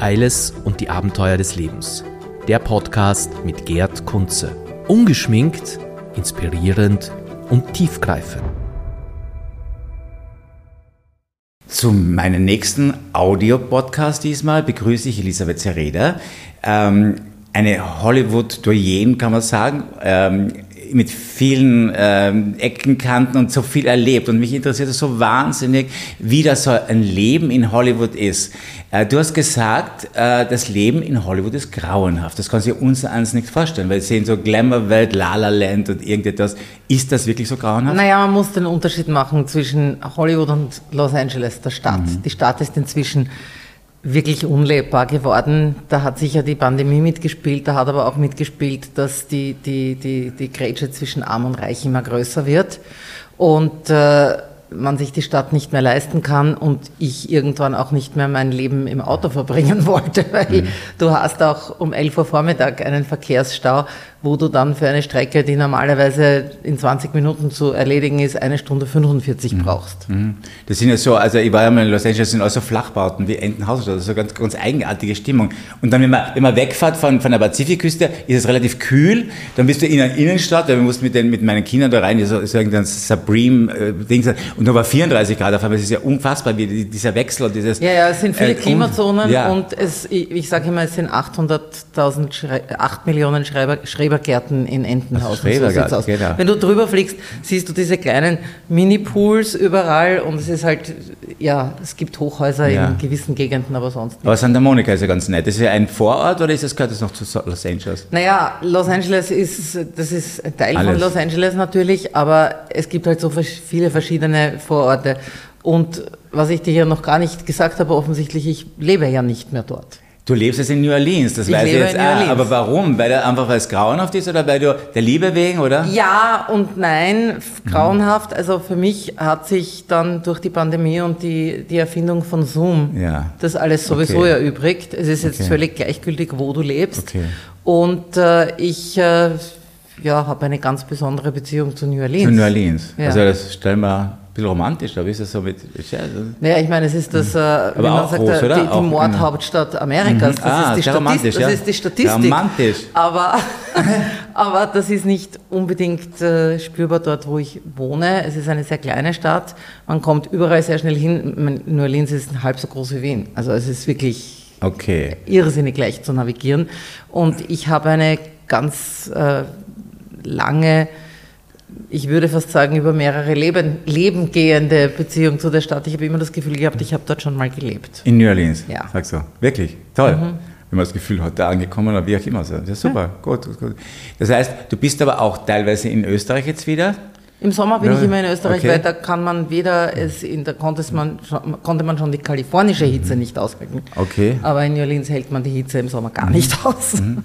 Eiles und die Abenteuer des Lebens. Der Podcast mit Gerd Kunze. Ungeschminkt, inspirierend und tiefgreifend. Zu meinem nächsten Audio-Podcast diesmal begrüße ich Elisabeth Zereda, ähm, eine Hollywood-Doyen, kann man sagen, ähm, mit vielen ähm, Ecken, Kanten und so viel erlebt. Und mich interessiert es so wahnsinnig, wie das so ein Leben in Hollywood ist. Äh, du hast gesagt, äh, das Leben in Hollywood ist grauenhaft. Das kann sich uns eins nicht vorstellen, weil wir sehen so Glamour-Welt, La La Land und irgendetwas. Ist das wirklich so grauenhaft? Naja, man muss den Unterschied machen zwischen Hollywood und Los Angeles, der Stadt. Mhm. Die Stadt ist inzwischen wirklich unlebbar geworden. Da hat sicher die Pandemie mitgespielt, da hat aber auch mitgespielt, dass die, die, die, die Grätsche zwischen Arm und Reich immer größer wird. Und äh, man sich die Stadt nicht mehr leisten kann und ich irgendwann auch nicht mehr mein Leben im Auto verbringen wollte, weil mhm. du hast auch um 11 Uhr Vormittag einen Verkehrsstau, wo du dann für eine Strecke, die normalerweise in 20 Minuten zu erledigen ist, eine Stunde 45 mhm. brauchst. Mhm. Das sind ja so, also ich war ja mal in Los Angeles, das sind also Flachbauten wie Entenhaus oder so, ganz, ganz eigenartige Stimmung. Und dann, wenn man, wenn man wegfährt von, von der Pazifikküste, ist es relativ kühl, dann bist du in einer Innenstadt, weil wir mussten mit, den, mit meinen Kindern da rein, so, so irgendein Supreme-Ding, äh, und da war 34 Grad auf einmal, es ist ja unfassbar, wie dieser Wechsel und dieses... Ja, ja, es sind viele äh, Klimazonen ja. und es, ich, ich sage immer, es sind 800.000, 8 Millionen Schreiber, Schrebergärten in Entenhausen. So sieht's aus. Genau. Wenn du drüber fliegst, siehst du diese kleinen Mini-Pools überall und es ist halt, ja, es gibt Hochhäuser ja. in gewissen Gegenden, aber sonst nicht. Aber Santa Monica ist ja ganz nett. Ist ja ein Vorort oder ist das, gehört das noch zu Los Angeles? Naja, Los Angeles ist, das ist ein Teil Alles. von Los Angeles natürlich, aber es gibt halt so viele verschiedene Vororte. Und was ich dir ja noch gar nicht gesagt habe, offensichtlich, ich lebe ja nicht mehr dort. Du lebst jetzt in New Orleans, das ich weiß ich jetzt. Ah, aber warum? Weil er einfach weil es grauenhaft ist oder weil du der Liebe wegen, oder? Ja und nein, grauenhaft. Also für mich hat sich dann durch die Pandemie und die, die Erfindung von Zoom ja. das alles sowieso okay. erübrigt. Es ist jetzt okay. völlig gleichgültig, wo du lebst. Okay. Und äh, ich äh, ja, habe eine ganz besondere Beziehung zu New Orleans. Zu New Orleans. Ja. Also das stellen wir bisschen romantisch, aber ist es so mit. Ja, naja, ich meine, es ist das, mhm. äh, wie man sagt, groß, die, die Mordhauptstadt Amerikas. Das, ah, ist die Statist, das ist die Statistik. Romantisch. Aber, aber das ist nicht unbedingt äh, spürbar dort, wo ich wohne. Es ist eine sehr kleine Stadt. Man kommt überall sehr schnell hin. New Orleans ist halb so groß wie Wien. Also es ist wirklich okay. irrsinnig leicht zu navigieren. Und ich habe eine ganz äh, lange ich würde fast sagen, über mehrere Leben, Leben gehende Beziehung zu der Stadt. Ich habe immer das Gefühl gehabt, ich habe dort schon mal gelebt. In New Orleans? Ja. Sagst du? Wirklich? Toll. Mhm. Wenn man das Gefühl hat, da angekommen oder wie auch immer. Das ist super, ja. gut, gut, gut. Das heißt, du bist aber auch teilweise in Österreich jetzt wieder? Im Sommer bin ja. ich immer in Österreich, okay. weil da kann man weder, es in, da konnte man, konnte man schon die kalifornische Hitze mhm. nicht aushalten. Okay. Aber in New Orleans hält man die Hitze im Sommer gar mhm. nicht aus. Mhm.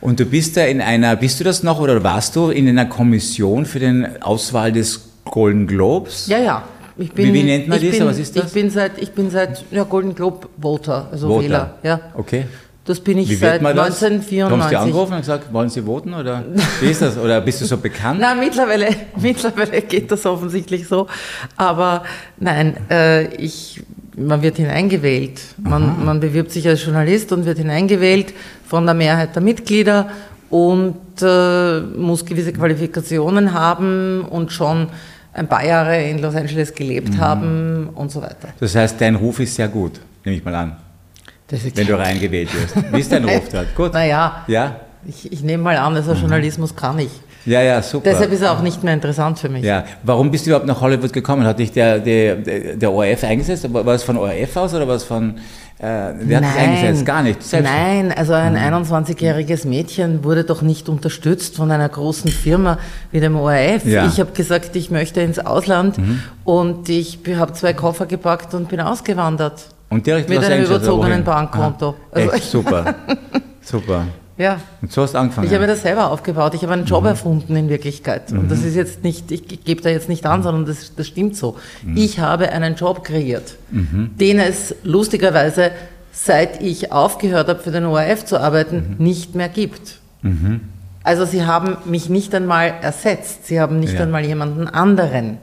Und du bist da in einer, bist du das noch oder warst du in einer Kommission für den Auswahl des Golden Globes? Ja, ja. Ich bin, wie, wie nennt man das? Bin, Was ist das? Ich bin seit, ich bin seit ja, Golden Globe Voter, also Voter. Wähler. Ja. Okay. Das bin ich seit 1994. Haben Sie angerufen und gesagt, wollen Sie voten oder wie ist das? Oder bist du so bekannt? nein, mittlerweile, mittlerweile geht das offensichtlich so. Aber nein, äh, ich man wird hineingewählt. Man, man, bewirbt sich als Journalist und wird hineingewählt von der Mehrheit der Mitglieder und äh, muss gewisse Qualifikationen haben und schon ein paar Jahre in Los Angeles gelebt mhm. haben und so weiter. Das heißt, dein Ruf ist sehr gut, nehme ich mal an, wenn du reingewählt wirst. Wie ist dein Ruf dort? Gut. Naja, ja? ich, ich nehme mal an, also Journalismus kann ich. Ja, ja, super. Deshalb ist er auch nicht mehr interessant für mich. Ja. Warum bist du überhaupt nach Hollywood gekommen? Hat dich der, der, der ORF eingesetzt? War es von ORF aus oder war es von... Äh, wer hat eingesetzt? Gar nicht? Selbst Nein, also ein mhm. 21-jähriges Mädchen wurde doch nicht unterstützt von einer großen Firma wie dem ORF. Ja. Ich habe gesagt, ich möchte ins Ausland mhm. und ich habe zwei Koffer gepackt und bin ausgewandert. Und direkt Mit einem überzogenen Bankkonto. Also Echt super. super. Ja. Und so hast du angefangen. Ich habe das selber aufgebaut. Ich habe einen Job mhm. erfunden in Wirklichkeit. Und das mhm. ist jetzt nicht, ich gebe da jetzt nicht an, sondern das, das stimmt so. Mhm. Ich habe einen Job kreiert, mhm. den es lustigerweise, seit ich aufgehört habe, für den ORF zu arbeiten, mhm. nicht mehr gibt. Mhm. Also sie haben mich nicht einmal ersetzt. Sie haben nicht ja. einmal jemanden anderen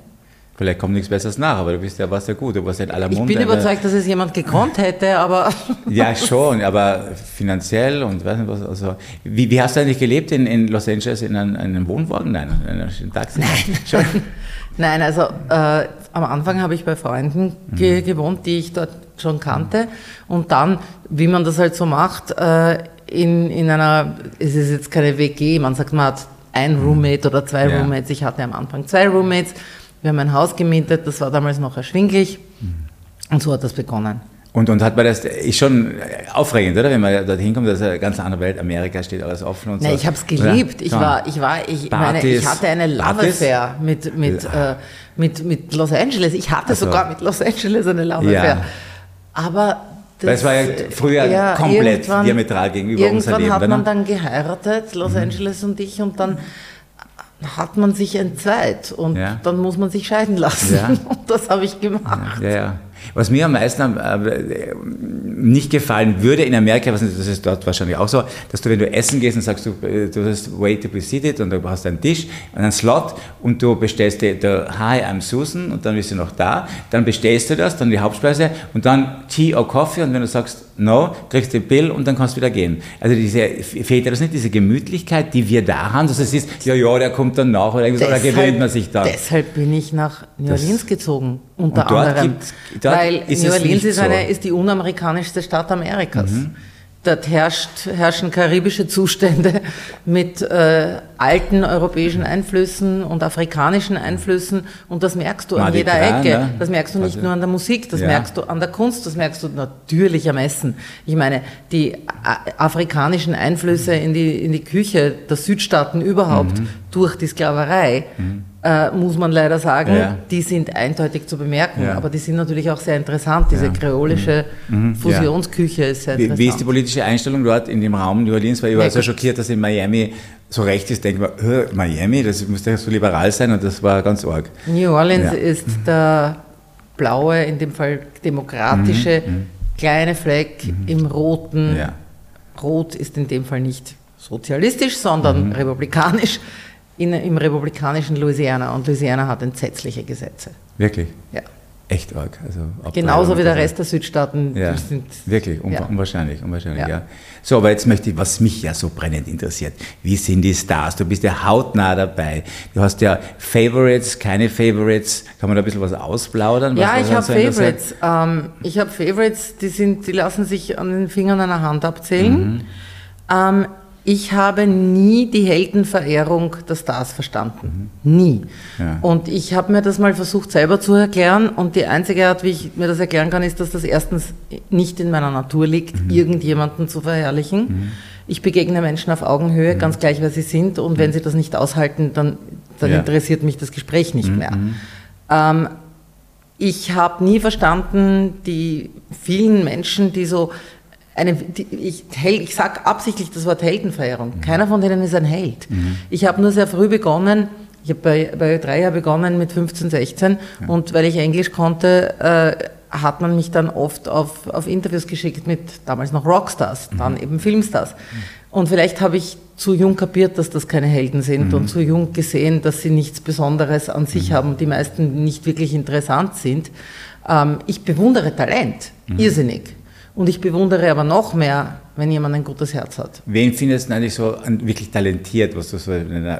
Vielleicht kommt nichts Besseres nach, aber du bist ja, warst ja gut, du warst ja in aller Ich Munde. bin überzeugt, dass es jemand gekonnt hätte, aber Ja, schon, aber finanziell und weiß nicht was. Also, wie, wie hast du eigentlich gelebt in, in Los Angeles? In einem, einem Wohnwagen? Nein, in einem Taxi? Nein. Schon. Nein, also äh, am Anfang habe ich bei Freunden ge gewohnt, die ich dort schon kannte. Und dann, wie man das halt so macht, äh, in, in einer, es ist jetzt keine WG, man sagt, man hat ein Roommate oder zwei Ja. Roommates. Ich hatte am Anfang zwei Roommates. Wir haben ein Haus gemietet, das war damals noch erschwinglich. Und so hat das begonnen. Und, und hat man das, ist schon aufregend, oder? Wenn man da hinkommt, das ist eine ganz andere Welt, Amerika steht alles offen und so. Nee, ich habe es geliebt. Ich war, ich war, ich meine, ich hatte eine Love Partys? Affair mit, mit, äh, mit, mit Los Angeles. Ich hatte so. sogar mit Los Angeles eine Love Ja. Affair. Aber Weil es war ja früher komplett irgendwann- diametral gegenüber unser Irgendwann Leben, hat oder? man dann geheiratet, Los Mhm. Angeles und ich, und dann hat man sich entzweit und Ja. dann muss man sich scheiden lassen. Ja. Und das habe ich gemacht. Ja. Was mir am meisten äh, nicht gefallen würde in Amerika, was das ist dort wahrscheinlich auch so, dass du, wenn du essen gehst und sagst, du, äh, du hast wait to be seated und du hast einen Tisch und einen Slot und du bestellst dir, hi, I'm Susan und dann bist du noch da, dann bestellst du das, dann die Hauptspeise und dann Tea or Coffee und wenn du sagst no, kriegst du den Bill und dann kannst du wieder gehen. Also diese, fehlt dir das nicht, diese Gemütlichkeit, die wir da haben, dass es ist, ja, ja, der kommt dann nach oder, irgendwas, oder gewöhnt man sich dann. Deshalb bin ich nach New Orleans gezogen, unter anderem. dort weil ist New Orleans ist, so. Mhm. eine, ist die unamerikanischste Stadt Amerikas. Dort herrscht, herrschen karibische Zustände mit äh, alten europäischen Einflüssen und afrikanischen Einflüssen und das merkst du an Mardi jeder Ecke. ne? Das merkst du nicht Also- nur an der Musik, das Ja. merkst du an der Kunst, das merkst du natürlich am Essen. Ich meine, die a- afrikanischen Einflüsse in die, in die Küche der Südstaaten überhaupt Mhm. durch die Sklaverei, äh, muss man leider sagen, Ja. die sind eindeutig zu bemerken. Ja. Aber die sind natürlich auch sehr interessant. Diese Ja. kreolische Fusionsküche ist sehr Wie, interessant. wie ist die politische Einstellung dort in dem Raum New Orleans? Weil ich war so schockiert, dass in Miami so recht ist, denke ich "Hä, Miami, das müsste ja so liberal sein und das war ganz arg. New Orleans Ja. Mhm. ist der blaue, in dem Fall demokratische, kleine Fleck im roten. Mhm. Rot ist in dem Fall nicht sozialistisch, sondern Mhm. republikanisch. In, Im republikanischen Louisiana. Und Louisiana hat entsetzliche Gesetze. Wirklich, Ja. echt arg. Also Genauso wie der. Rest der Südstaaten Ja, sind. wirklich, unwa- Ja. unwahrscheinlich, unwahrscheinlich, ja. Ja. So, aber jetzt möchte ich, was mich ja so brennend interessiert, wie sind die Stars? Du bist ja hautnah dabei. Du hast ja Favorites, keine Favorites. Kann man da ein bisschen was ausplaudern? Was Ja, was ich habe? Favorites. Ähm, ich habe Favorites, die, sind, die lassen sich an den Fingern einer Hand abzählen. Mhm. Ähm, ich habe nie die Heldenverehrung der Stars verstanden. Nie. Mhm. Ja. Und ich habe mir das mal versucht selber zu erklären. Und die einzige Art, wie ich mir das erklären kann, ist, dass das erstens nicht in meiner Natur liegt, Mhm. irgendjemanden zu verherrlichen. Ich begegne Menschen auf Augenhöhe, ganz gleich, wer sie sind. Und wenn sie das nicht aushalten, dann, dann Mhm. Ja. interessiert mich das Gespräch nicht Mhm, mehr. Ähm, ich habe nie verstanden, die vielen Menschen, die so eine, die, ich, ich sage absichtlich das Wort Heldenverehrung. Keiner von denen ist ein Held. Ich habe nur sehr früh begonnen, ich habe bei, bei drei Jahren begonnen mit 15, 16 und weil ich Englisch konnte, äh, hat man mich dann oft auf, auf Interviews geschickt mit damals noch Rockstars, dann eben Filmstars. Und vielleicht habe ich zu jung kapiert, dass das keine Helden sind und zu jung gesehen, dass sie nichts Besonderes an sich haben und die meisten nicht wirklich interessant sind. Ähm, ich bewundere Talent, irrsinnig. Und ich bewundere aber noch mehr, wenn jemand ein gutes Herz hat. Wen findest du eigentlich so wirklich talentiert, was du so Naja,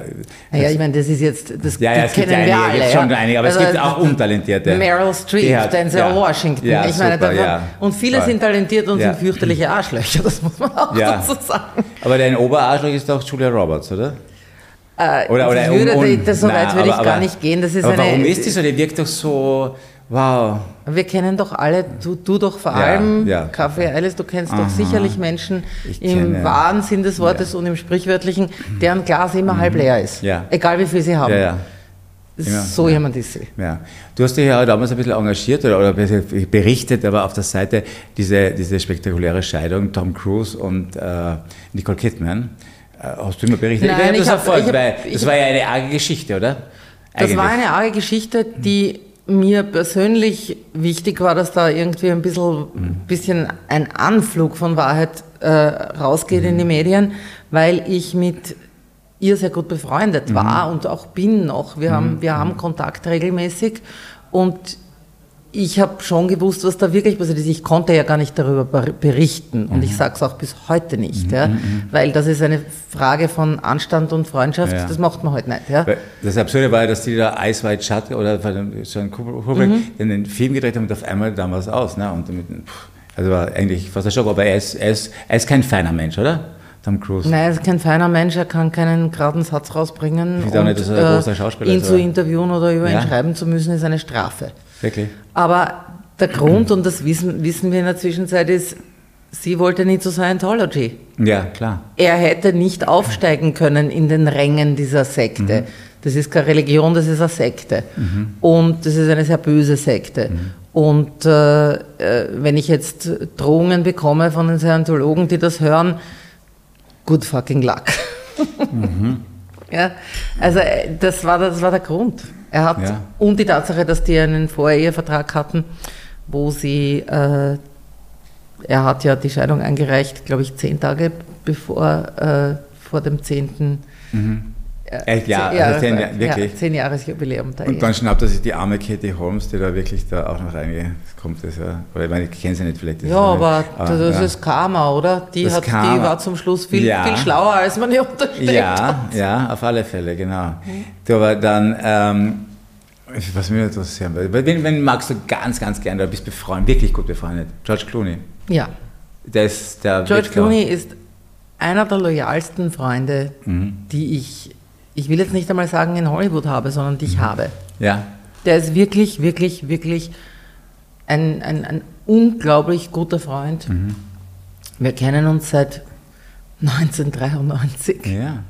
ich meine, das ist jetzt, das Ja, ja, es gibt kennen wir einige, alle. gibt ja. schon einige, aber es gibt auch untalentierte. Meryl Streep, hat- Denzel ja. Washington. Ja, ich meine, super, davon, und viele Voll. sind talentiert und sind fürchterliche Arschlöcher, das muss man auch dazu sagen. Aber dein Oberarschloch ist doch Julia Roberts, oder? Äh, Oder, oder ich würde, un- un- das, so weit würde ich aber- gar nicht gehen. Das ist aber eine, warum ist die so? Die wirkt doch so, wow. Wir kennen doch alle, du, du doch vor Ja, allem, ja. Kaffee Eiles, du kennst doch sicherlich Menschen Ich im kenne- wahren Sinn des Wortes und im sprichwörtlichen, deren Glas immer halb leer ist. Ja. Egal wie viel sie haben. Ja, ja. Immer, So jemand ist sie. Ja. Du hast dich ja damals ein bisschen engagiert oder, oder berichtet, aber auf der Seite diese, diese spektakuläre Scheidung Tom Cruise und äh, Nicole Kidman. Äh, Hast du immer berichtet? Nein, hab ich das hab- verfolgt, ich hab- weil ich das war ja eine arge Geschichte, oder? Das war Eigentlich. eine arge Geschichte, die mir persönlich wichtig war, dass da irgendwie ein bisschen, bisschen ein Anflug von Wahrheit äh, rausgeht in die Medien, weil ich mit ihr sehr gut befreundet war und auch bin noch. Wir, haben, wir haben Kontakt regelmäßig und ich habe schon gewusst, was da wirklich passiert ist. Ich konnte ja gar nicht darüber ber- berichten und ich sage es auch bis heute nicht, ja, weil das ist eine Frage von Anstand und Freundschaft, Ja. das macht man heute nicht. Ja. Das Absurde war ja, dass die da Ice White Shut oder John Kubrick Mhm. den Film gedreht haben und auf einmal damals aus. Ne? Und damit, also war eigentlich fast ein Schock, aber er ist, er, ist, er ist kein feiner Mensch, oder? Tom Cruise. Nein, er ist kein feiner Mensch, er kann keinen geraden Satz rausbringen. Ich auch nicht, dass er ein großer Schauspieler ihn ist, zu interviewen oder über Ja. ihn schreiben zu müssen, ist eine Strafe. Wirklich? Aber der Grund, und das wissen, wissen wir in der Zwischenzeit, ist, sie wollte nie zu Scientology. Ja, klar. Er hätte nicht aufsteigen können in den Rängen dieser Sekte. Das ist keine Religion, das ist eine Sekte. Und das ist eine sehr böse Sekte. Und äh, äh, wenn ich jetzt Drohungen bekomme von den Scientologen, die das hören, good fucking luck. ja, also äh, das war, das war der Grund. Er hat, Ja. und die Tatsache, dass die einen Vorehevertrag hatten, wo sie, äh, er hat ja die Scheidung eingereicht, glaube ich, zehn Tage bevor, äh, vor dem zehnten Echt, ja, zehn, also zehn, ja, wirklich. Ja, zehn Jahresjubiläum der Und dann schnappt er sich die arme Katie Holmes, die da wirklich da auch noch reinkommt. Das, ja. Oder ich meine, ich kenne sie nicht vielleicht. das Ja, ist aber eine- das ja. ist Karma, oder? Die, Das hat, die Karma. war zum Schluss viel, Ja. viel schlauer, als man ihr unterstellt Ja, hat. ja, auf alle Fälle, genau. Du, aber dann, ähm, was mich interessieren würde, wen, wen magst du ganz, ganz gerne, du bist befreundet, wirklich gut befreundet? George Clooney. Ja. Der ist der George Witzler. Clooney ist einer der loyalsten Freunde, Mhm. die ich, ich will jetzt nicht einmal sagen in Hollywood habe, sondern die Mhm. habe. Ja, Der ist wirklich, wirklich, wirklich ein, ein, ein unglaublich guter Freund. Mhm. Wir kennen uns seit 1993. ja.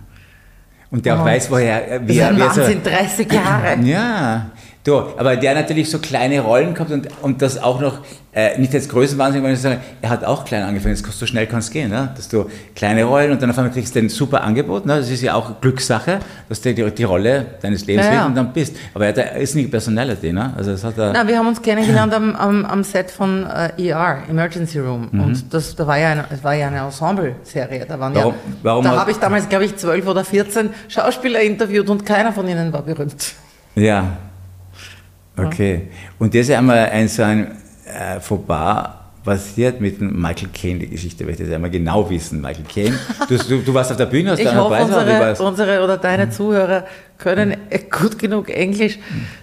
Und der auch Oh. weiß, woher, wie er, wie so, Wahnsinn, 30 Jahre. Ja, du, aber der natürlich so kleine Rollen gehabt und, und das auch noch, äh, nicht als Größenwahnsinn, sondern ich sage, er hat auch klein angefangen, das so schnell kann es gehen, ne? dass du kleine Rollen und dann auf einmal kriegst du ein super Angebot, ne? das ist ja auch Glückssache, dass du die, die Rolle deines Lebens Ja, ja. und dann bist. Aber er, hat, er ist nicht Personality, ne? also das hat er... Na, wir haben uns kennengelernt am, am, am Set von äh, ER, Emergency Room. Und das, da war ja eine, es war ja eine Ensemble-Serie. Da, waren Warum- ja, warum da habe ich damals, glaube ich, zwölf oder 14 Schauspieler interviewt und keiner von ihnen war berühmt. Ja. Okay. Und das ist einmal ein so ein äh, Fauxpas passiert mit dem Michael Caine, die Geschichte, weil ich das einmal genau wissen, Michael Caine. Du, du, du warst auf der Bühne, hast Ich hoffe, Preis unsere, war's? unsere oder deine Zuhörer können äh, gut genug Englisch.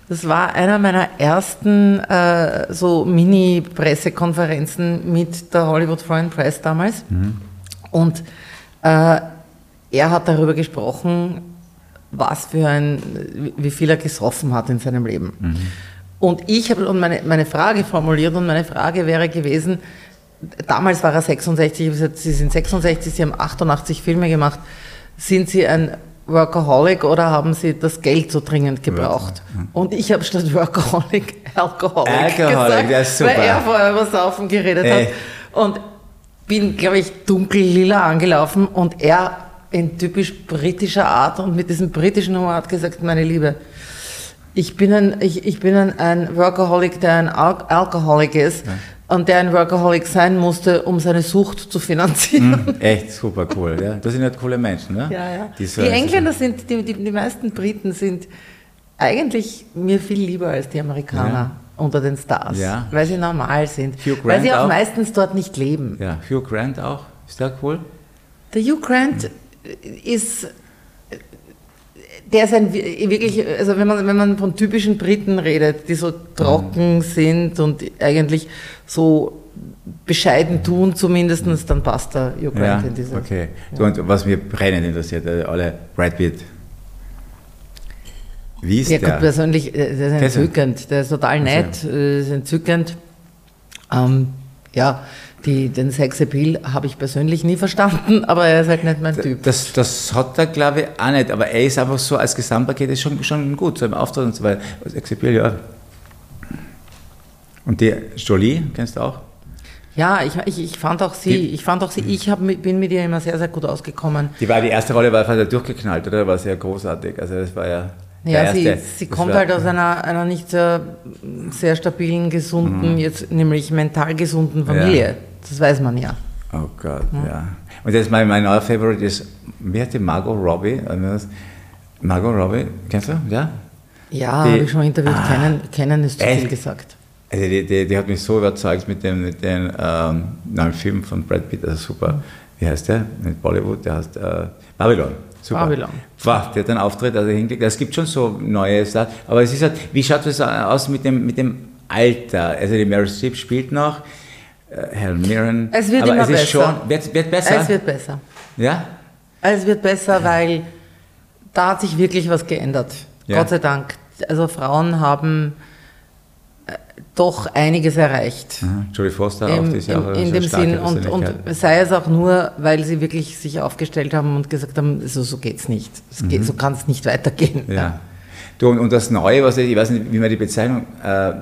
Das war einer meiner ersten äh, so Mini-Pressekonferenzen mit der Hollywood Foreign Press damals. Und äh, er hat darüber gesprochen, was für ein, wie viel er gesoffen hat in seinem Leben. Und ich habe und meine, meine Frage formuliert und meine Frage wäre gewesen, damals war er 66, ich habe gesagt, Sie sind 66, Sie haben 88 Filme gemacht. Sind Sie ein Workaholic oder haben Sie das Geld so dringend gebraucht? Und ich habe statt Workaholic Alcoholic, Alcoholic, gesagt, das ist super. weil er vorher über Saufen geredet Echt? hat. Und bin, glaube ich, dunkel lila angelaufen und er in typisch britischer Art und mit diesem britischen Humor hat gesagt, meine Liebe, ich bin ein, ich, ich bin ein, ein Workaholic, der ein Al Alkoholic ist und der ein Workaholic sein musste, um seine Sucht zu finanzieren. Echt super cool. Ja? Das sind halt coole Menschen. Ne? Ja, ja. Die, Die, so- Engländer sind, die, die, die meisten Briten sind eigentlich mir viel lieber als die Amerikaner Ja. unter den Stars, Ja. weil sie normal sind, Hugh weil Grant sie auch, auch? meistens dort nicht leben. Ja, Hugh Grant auch. Ist der cool? Der Hugh Grant ist, der ist ein wirklich, also wenn man, wenn man von typischen Briten redet, die so trocken sind und eigentlich so bescheiden tun zumindest, dann passt der Hugh Ja, Grant in diese. okay. Du, und was mir brennend interessiert, äh, alle Brad Pitt. Wie ist Ja, der? gut, persönlich, äh, der ist entzückend, der ist total nett, äh, ist entzückend. Ähm, ja, die, den Sexappeal habe ich persönlich nie verstanden, aber er ist halt nicht mein Typ. Das, das hat er, glaube ich, auch nicht. Aber er ist einfach so als Gesamtpaket ist schon, schon gut, so im Auftritt und so weiter. Exapil, ja. Und die Jolie, kennst du auch? Ja, ich, ich, ich fand auch sie, Die- ich fand auch sie, ich hab, bin mit ihr immer sehr, sehr gut ausgekommen. Die war die erste Rolle, war fast durchgeknallt, oder? War sehr großartig. Also das war ja. Ja, sie, sie kommt halt aus einer, einer nicht sehr, sehr stabilen, gesunden, jetzt nämlich mental gesunden Familie. Das weiß man ja. Oh Gott, ja. Und jetzt mein, mein neuer Favorite ist, wie heißt die Margot Robbie? Margot Robbie, kennst du? Ja? Ja, habe ich schon interviewt. Ah, kennen, kennen ist zu echt? viel gesagt. Also die, die, die, hat mich so überzeugt mit dem, mit dem ähm, neuen Film von Brad Pitt, also super. Wie heißt der? Nicht Bollywood, der heißt äh, Babylon. Super. Babylon. Wow, der hat einen Auftritt, also hinkriegt. Es gibt schon so neue Sachen, aber es ist halt, wie schaut es aus mit dem, mit dem Alter? Also die Meryl Streep spielt noch, äh, Helen Mirren. Es wird aber immer es ist besser. Schon, wird, wird besser? Es wird besser. Ja? Es wird besser, weil da hat sich wirklich was geändert. Ja. Gott sei Dank. Also Frauen haben doch einiges erreicht. Mhm. Jodie Foster auch, Im, die ist ja auch in so dem Sinn und, und sei es auch nur, weil sie wirklich sich aufgestellt haben und gesagt haben, so, so geht's nicht. Es geht, so kann es nicht weitergehen. Mhm. Ja. Du, und, und das Neue, was ich, ich weiß nicht, wie man die Bezeichnung äh,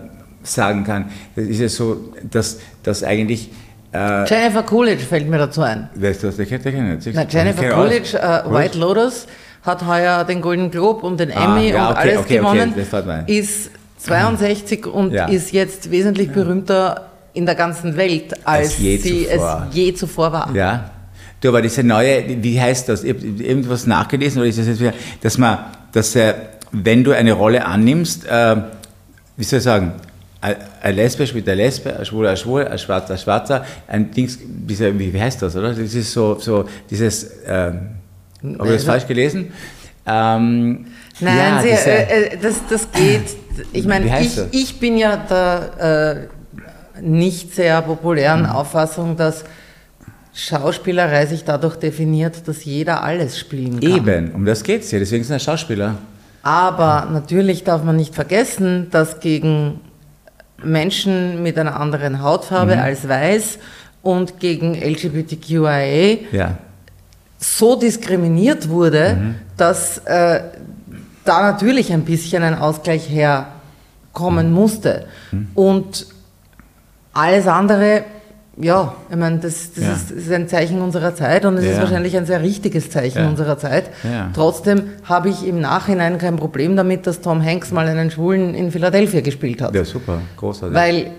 sagen kann, das ist ja so, dass, dass eigentlich. Äh, Jennifer Coolidge fällt mir dazu ein. weißt du, was kennt nicht. Na, Jennifer Coolidge, äh, White Lotus, hat heuer den Golden Globe und den Ah, Emmy ja, und okay, alles okay, okay, gewonnen, ein. ist 62 und Ja. ist jetzt wesentlich berühmter in der ganzen Welt, als, Als je sie zuvor. es je zuvor war. Ja. Du, aber diese neue, wie heißt das? Ich irgendwas nachgelesen oder ist das jetzt wieder, dass man, dass äh, wenn du eine Rolle annimmst, äh, wie soll ich sagen, ein Lesbe spielt ein Lesbe, ein Schwuler ein Schwuler, ein Schwarzer ein Schwarzer, ein Dings, wie, heißt das, oder? Das ist so, so dieses, ähm, habe ich das falsch gelesen? Ähm, Nein, ja, sie, diese- äh, äh, das, das geht. Ich meine, ich, das? ich bin ja der äh, nicht sehr populären Mhm. Auffassung, dass Schauspielerei sich dadurch definiert, dass jeder alles spielen kann. Eben, um das geht's ja, deswegen sind er Schauspieler. Aber natürlich darf man nicht vergessen, dass gegen Menschen mit einer anderen Hautfarbe Mhm. als weiß und gegen LGBTQIA Ja. so diskriminiert wurde, dass äh, da natürlich ein bisschen ein Ausgleich herkommen musste. Und alles andere, ja, ich meine, das, das, Ja. ist, ist ein Zeichen unserer Zeit und es ist Ja. wahrscheinlich ein sehr richtiges Zeichen Ja. unserer Zeit. Trotzdem habe ich im Nachhinein kein Problem damit, dass Tom Hanks mal einen Schwulen in Philadelphia gespielt hat. Ja, super, großartig. Weil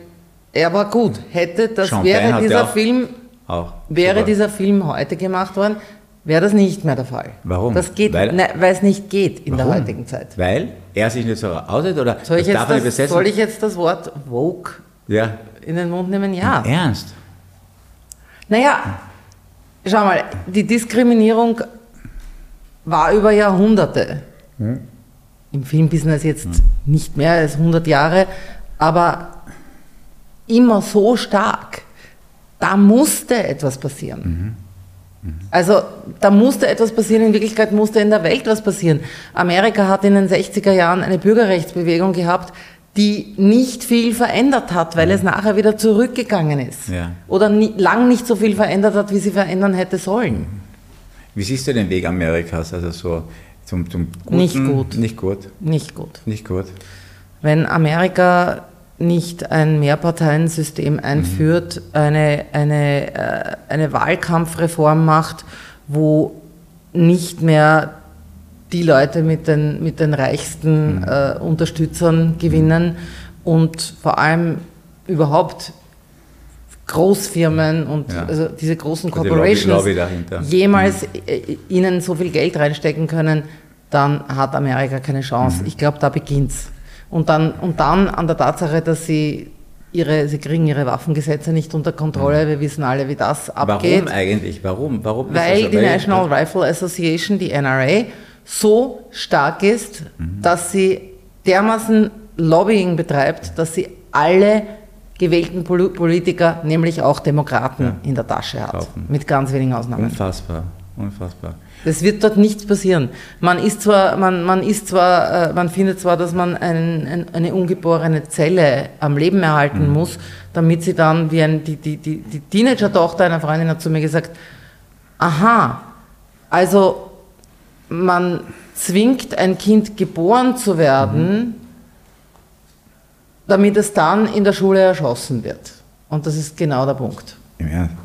er war gut. Hätte das Penn wäre dieser Film Auch. Wäre super. dieser Film heute gemacht worden, wäre das nicht mehr der Fall. Warum? Das geht, Weil- ne, weil es nicht geht in der Warum? heutigen Zeit. Weil er sich nicht so aussieht oder Soll ich, darf er das, besetzen? soll ich jetzt das Wort woke ja. in den Mund nehmen? Ja. Ernst? Naja, schau mal, die Diskriminierung war über Jahrhunderte. Hm. Im Filmbusiness jetzt nicht mehr als 100 Jahre, aber immer so stark. Da musste etwas passieren. Also da musste etwas passieren, in Wirklichkeit musste in der Welt was passieren. Amerika hat in den 60er Jahren eine Bürgerrechtsbewegung gehabt, die nicht viel verändert hat, weil es nachher wieder zurückgegangen ist. Ja. Oder nie, lang nicht so viel verändert hat, wie sie verändern hätte sollen. Wie siehst du den Weg Amerikas? Also so zum, zum Guten? Nicht gut. Nicht gut. Nicht gut. Nicht gut. Wenn Amerika nicht ein Mehrparteiensystem einführt, eine, eine, äh, eine Wahlkampfreform macht, wo nicht mehr die Leute mit den, mit den reichsten äh, Unterstützern gewinnen und vor allem überhaupt Großfirmen und Ja. also diese großen Also die Corporations Lobby- Lobby jemals äh, ihnen so viel Geld reinstecken können, dann hat Amerika keine Chance. Mhm. Ich glaube, da beginnt's. Und dann, und dann an der Tatsache, dass sie ihre, sie kriegen ihre Waffengesetze nicht unter Kontrolle. Wir wissen alle, wie das abgeht. Mhm. Warum eigentlich? Warum? Warum Weil so? die National Rifle Association, die NRA, so stark ist, Mhm. dass sie dermaßen Lobbying betreibt, dass sie alle gewählten Pol- Politiker, nämlich auch Demokraten, Ja. in der Tasche hat. Kaufen. Mit ganz wenigen Ausnahmen. Unfassbar. Unfassbar. Es wird dort nichts passieren. Man ist zwar, man, man ist zwar, äh, man findet zwar, dass man ein, ein, eine ungeborene Zelle am Leben erhalten muss, damit sie dann, wie ein, die, die, die, die Teenager-Tochter einer Freundin hat zu mir gesagt, aha, also man zwingt ein Kind geboren zu werden, damit es dann in der Schule erschossen wird. Und das ist genau der Punkt. Ernst?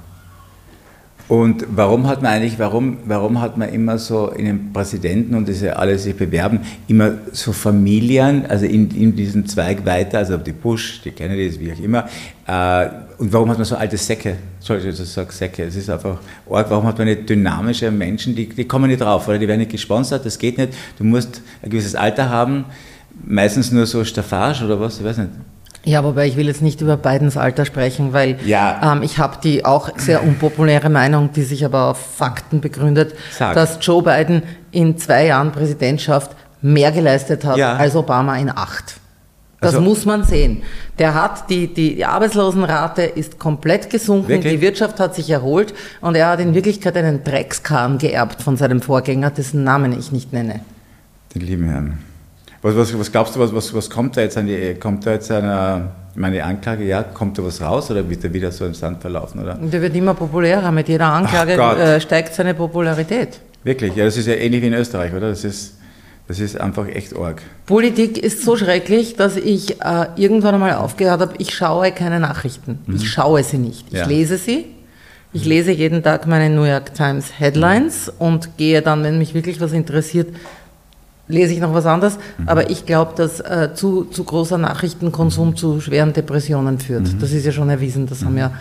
Und warum hat man eigentlich, warum, warum hat man immer so in den Präsidenten und diese alle sich bewerben, immer so Familien, also in, in diesem Zweig weiter, also die Bush, die Kennedys, wie auch immer, äh, und warum hat man so alte Säcke? Entschuldigung, ich sage Säcke, es ist einfach arg. Warum hat man nicht dynamische Menschen, die, die kommen nicht drauf, oder die werden nicht gesponsert, das geht nicht. Du musst ein gewisses Alter haben, meistens nur so Staffage oder was, ich weiß nicht. Ja, wobei ich will jetzt nicht über Bidens Alter sprechen, weil Ja. ähm, ich habe die auch sehr unpopuläre Meinung, die sich aber auf Fakten begründet, Sag. dass Joe Biden in zwei Jahren Präsidentschaft mehr geleistet hat Ja. als Obama in acht. Das Also- muss man sehen. Der hat die, die Arbeitslosenrate ist komplett gesunken, Wirklich? die Wirtschaft hat sich erholt und er hat in Wirklichkeit einen Dreckskahn geerbt von seinem Vorgänger, dessen Namen ich nicht nenne. Den lieben Herrn. Was, was, was glaubst du, was, was, was kommt da jetzt an die, kommt da jetzt eine, meine Anklage, ja, kommt da was raus oder wird er wieder so im Sand verlaufen, oder? Der wird immer populärer. Mit jeder Anklage äh, steigt seine Popularität. Wirklich, ja, das ist ja ähnlich wie in Österreich, oder? Das ist, das ist einfach echt arg. Politik ist so schrecklich, dass ich äh, irgendwann einmal aufgehört habe, ich schaue keine Nachrichten. Ich schaue sie nicht. Ich Mhm. Ja. lese sie. Ich lese jeden Tag meine New York Times Headlines und gehe dann, wenn mich wirklich was interessiert, lese ich noch was anderes. Mhm. Aber ich glaube, dass äh, zu, zu großer Nachrichtenkonsum zu schweren Depressionen führt. Mhm. Das ist ja schon erwiesen. Das haben ja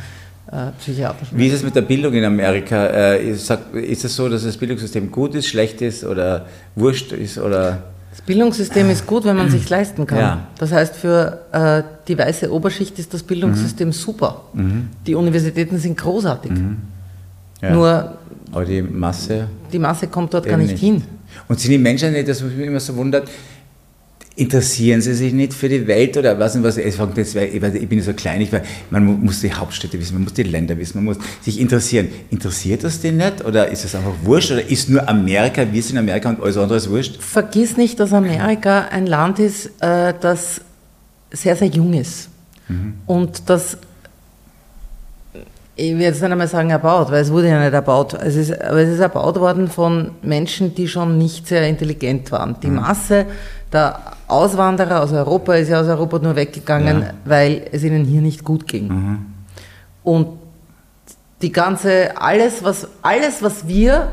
äh, Psychiater schon Wie ist es mit der Bildung in Amerika? Äh, ist ist es so, dass das Bildungssystem gut ist, schlecht ist oder wurscht ist oder? Das Bildungssystem ist gut, wenn man sich leisten kann. Ja. Das heißt, für äh, die weiße Oberschicht ist das Bildungssystem super. Die Universitäten sind großartig. Ja. Nur Aber die Masse die Masse kommt dort gar eben nicht, hin. Und sind die Menschen nicht, das mich immer so wundert, interessieren sie sich nicht für die Welt oder was, was ich, das, bin so klein, ich, weiß, man mu- muss die Hauptstädte wissen, man muss die Länder wissen, man muss sich interessieren. Interessiert das die nicht oder ist es einfach wurscht oder ist nur Amerika, wir sind Amerika und alles andere ist wurscht? Vergiss nicht, dass Amerika ein Land ist, äh, das sehr, sehr jung ist. Und das, ich will jetzt nicht einmal sagen erbaut, weil es wurde ja nicht erbaut. Es ist, aber es ist erbaut worden von Menschen, die schon nicht sehr intelligent waren. Die Masse der Auswanderer aus Europa ist ja aus Europa nur weggegangen, Ja. weil es ihnen hier nicht gut ging. Und die ganze, alles, was, alles, was wir,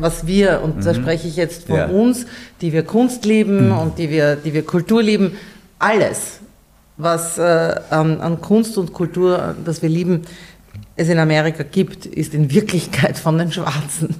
was wir, und da spreche ich jetzt von Ja. uns, die wir Kunst lieben und die wir, die wir Kultur lieben, alles, was äh, an, an Kunst und Kultur, das wir lieben, es in Amerika gibt, ist in Wirklichkeit von den Schwarzen.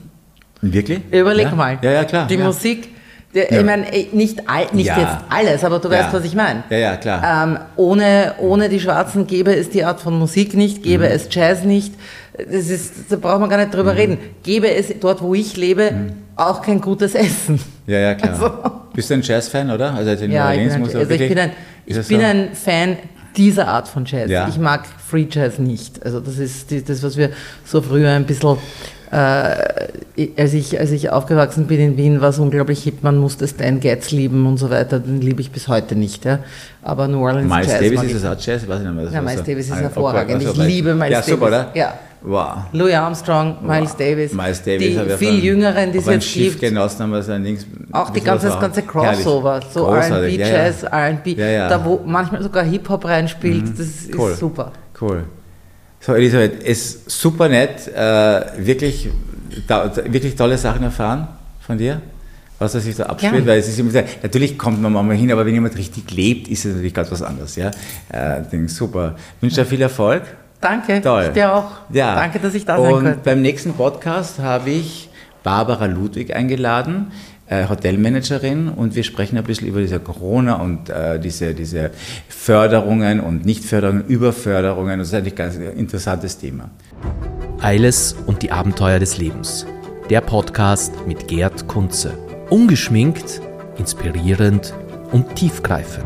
Wirklich? Überleg ja? mal. Ja, ja, klar. Die ja. Musik, der, Ja. ich meine, nicht, all, nicht jetzt alles, aber du weißt, was ich meine. Ja, ja, klar. Ähm, ohne, ohne die Schwarzen gäbe es die Art von Musik nicht, gäbe Mhm. es Jazz nicht. Das ist, da braucht man gar nicht drüber reden. Gäbe es dort, wo ich lebe, Mhm. auch kein gutes Essen. Ja, ja, klar. Also- Bist du ein Jazz-Fan, oder? Also Ja, ich bin ein, also ich bin, ein, ich bin so? ein Fan dieser Art von Jazz. Ja. Ich mag Free Jazz nicht. Also das ist die, das, was wir so früher ein bisschen, äh, als, ich, als ich aufgewachsen bin in Wien, war es unglaublich hip, man musste Stan Getz lieben und so weiter. Den liebe ich bis heute nicht. Ja. Aber New Orleans Miles Jazz Davis ist auch Jazz? Weiß ich nicht mehr. das Ja, Miles so- Davis ist Ah, hervorragend. Ich also, liebe Miles Ja, super, Davis. oder? Ja. Wow. Louis Armstrong, Miles Wow. Davis, Miles Davis die viel Jüngeren, die es jetzt Schiff gibt. genossen haben, ein Links, Auch die das ganze, das ganze herrlich. Crossover, so Großartig, R&B, ja, ja. Jazz, R&B, Ja, ja. da wo manchmal sogar Hip-Hop reinspielt, das ist Cool. super. Cool. So, Elisabeth, es ist super nett, äh, wirklich, da, wirklich tolle Sachen erfahren von dir, was das sich so abspielt, Gerne. weil es ist immer so, natürlich kommt man manchmal hin, aber wenn jemand richtig lebt, ist es natürlich ganz was anderes, ja. Äh, Ding, super. Ich wünsche dir viel Erfolg. Danke, Toll. ich dir auch. Ja. Danke, dass ich da sein Und konnte. beim nächsten Podcast habe ich Barbara Ludwig eingeladen, äh, Hotelmanagerin, und wir sprechen ein bisschen über diese Corona und äh, diese, diese Förderungen und Nichtförderungen, Überförderungen. Das ist eigentlich ein ganz interessantes Thema. Eiles und die Abenteuer des Lebens. Der Podcast mit Gerd Kunze. Ungeschminkt, inspirierend und tiefgreifend.